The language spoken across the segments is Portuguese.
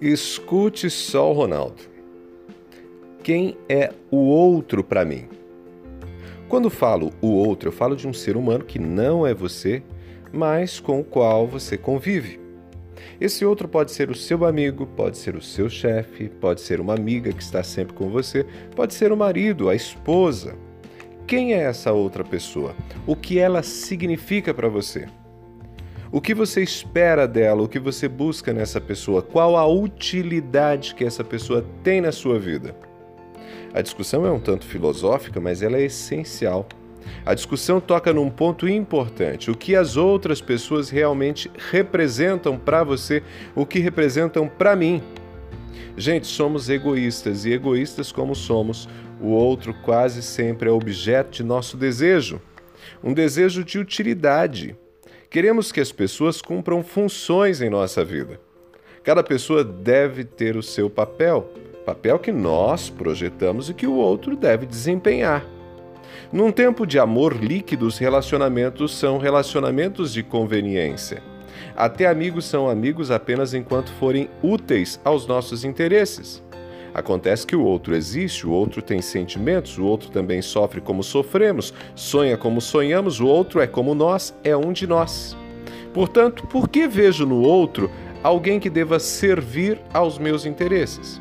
Escute só o Ronaldo. Quem é o outro para mim? Quando falo o outro, eu falo de um ser humano que não é você, mas com o qual você convive. Esse outro pode ser o seu amigo, pode ser o seu chefe, pode ser uma amiga que está sempre com você, pode ser o marido, a esposa. Quem é essa outra pessoa? O que ela significa para você? O que você espera dela? O que você busca nessa pessoa? Qual a utilidade que essa pessoa tem na sua vida? A discussão é um tanto filosófica, mas ela é essencial. A discussão toca num ponto importante: o que as outras pessoas realmente representam para você, o que representam para mim. Gente, somos egoístas e egoístas como somos, o outro quase sempre é objeto de nosso desejo, um desejo de utilidade. Queremos que as pessoas cumpram funções em nossa vida. Cada pessoa deve ter o seu papel, papel que nós projetamos e que o outro deve desempenhar. Num tempo de amor líquido, os relacionamentos são relacionamentos de conveniência. Até amigos são amigos apenas enquanto forem úteis aos nossos interesses. Acontece que o outro existe, o outro tem sentimentos, o outro também sofre como sofremos, sonha como sonhamos, o outro é como nós, é um de nós. Portanto, por que vejo no outro alguém que deva servir aos meus interesses?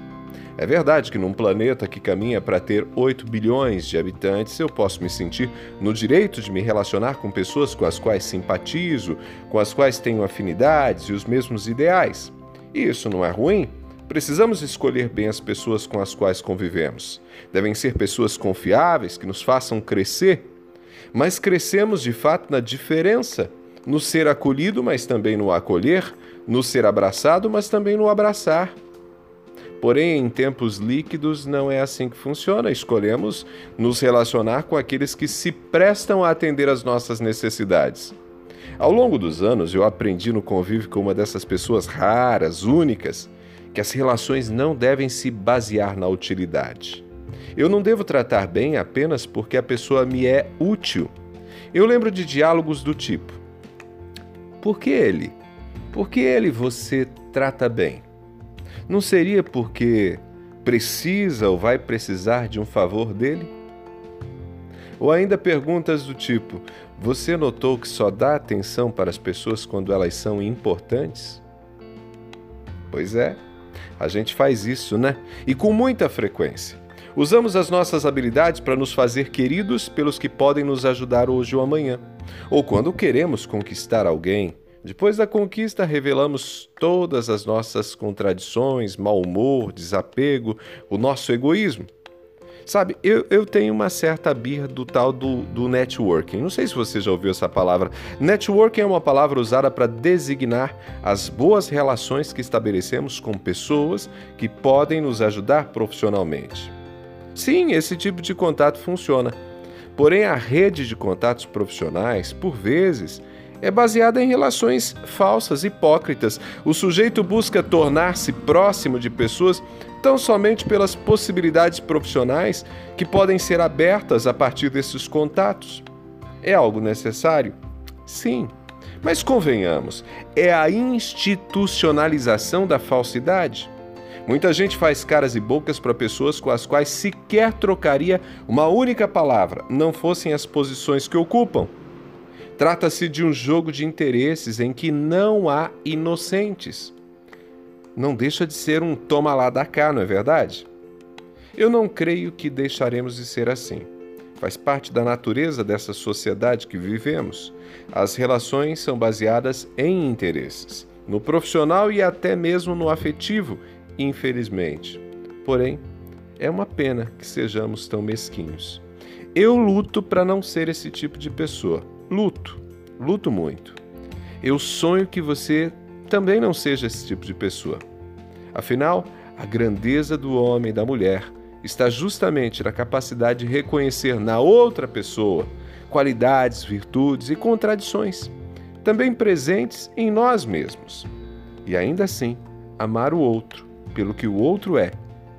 É verdade que num planeta que caminha para ter 8 bilhões de habitantes, eu posso me sentir no direito de me relacionar com pessoas com as quais simpatizo, com as quais tenho afinidades e os mesmos ideais. E isso não é ruim, Precisamos escolher bem as pessoas com as quais convivemos. Devem ser pessoas confiáveis, que nos façam crescer. Mas crescemos de fato na diferença, no ser acolhido, mas também no acolher, no ser abraçado, mas também no abraçar. Porém, em tempos líquidos não é assim que funciona. Escolhemos nos relacionar com aqueles que se prestam a atender às nossas necessidades. Ao longo dos anos, eu aprendi no convívio com uma dessas pessoas raras, únicas, que as relações não devem se basear na utilidade. Eu não devo tratar bem apenas porque a pessoa me é útil. Eu lembro de diálogos do tipo: Por que ele? Por que ele você trata bem? Não seria porque precisa ou vai precisar de um favor dele? Ou ainda perguntas do tipo: Você notou que só dá atenção para as pessoas quando elas são importantes? Pois é, a gente faz isso, né? E com muita frequência. Usamos as nossas habilidades para nos fazer queridos pelos que podem nos ajudar hoje ou amanhã. Ou quando queremos conquistar alguém, depois da conquista revelamos todas as nossas contradições, mau humor, desapego, o nosso egoísmo. Sabe, eu, eu tenho uma certa birra do tal do, do networking. Não sei se você já ouviu essa palavra. Networking é uma palavra usada para designar as boas relações que estabelecemos com pessoas que podem nos ajudar profissionalmente. Sim, esse tipo de contato funciona. Porém, a rede de contatos profissionais, por vezes, é baseada em relações falsas, hipócritas. O sujeito busca tornar-se próximo de pessoas tão somente pelas possibilidades profissionais que podem ser abertas a partir desses contatos. É algo necessário? Sim. Mas convenhamos, é a institucionalização da falsidade. Muita gente faz caras e bocas para pessoas com as quais sequer trocaria uma única palavra, não fossem as posições que ocupam. Trata-se de um jogo de interesses em que não há inocentes. Não deixa de ser um toma lá da cá, não é verdade? Eu não creio que deixaremos de ser assim. Faz parte da natureza dessa sociedade que vivemos. As relações são baseadas em interesses, no profissional e até mesmo no afetivo, infelizmente. Porém, é uma pena que sejamos tão mesquinhos. Eu luto para não ser esse tipo de pessoa luto, luto muito. Eu sonho que você também não seja esse tipo de pessoa. Afinal, a grandeza do homem e da mulher está justamente na capacidade de reconhecer na outra pessoa qualidades, virtudes e contradições, também presentes em nós mesmos. E ainda assim, amar o outro pelo que o outro é,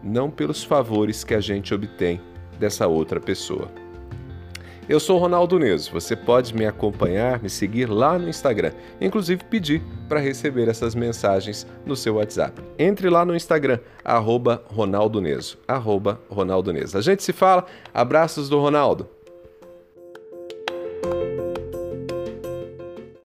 não pelos favores que a gente obtém dessa outra pessoa. Eu sou Ronaldo Neso. Você pode me acompanhar, me seguir lá no Instagram, inclusive pedir para receber essas mensagens no seu WhatsApp. Entre lá no Instagram, arroba Ronaldo Neso, arroba Ronaldo Neso. A gente se fala. Abraços do Ronaldo.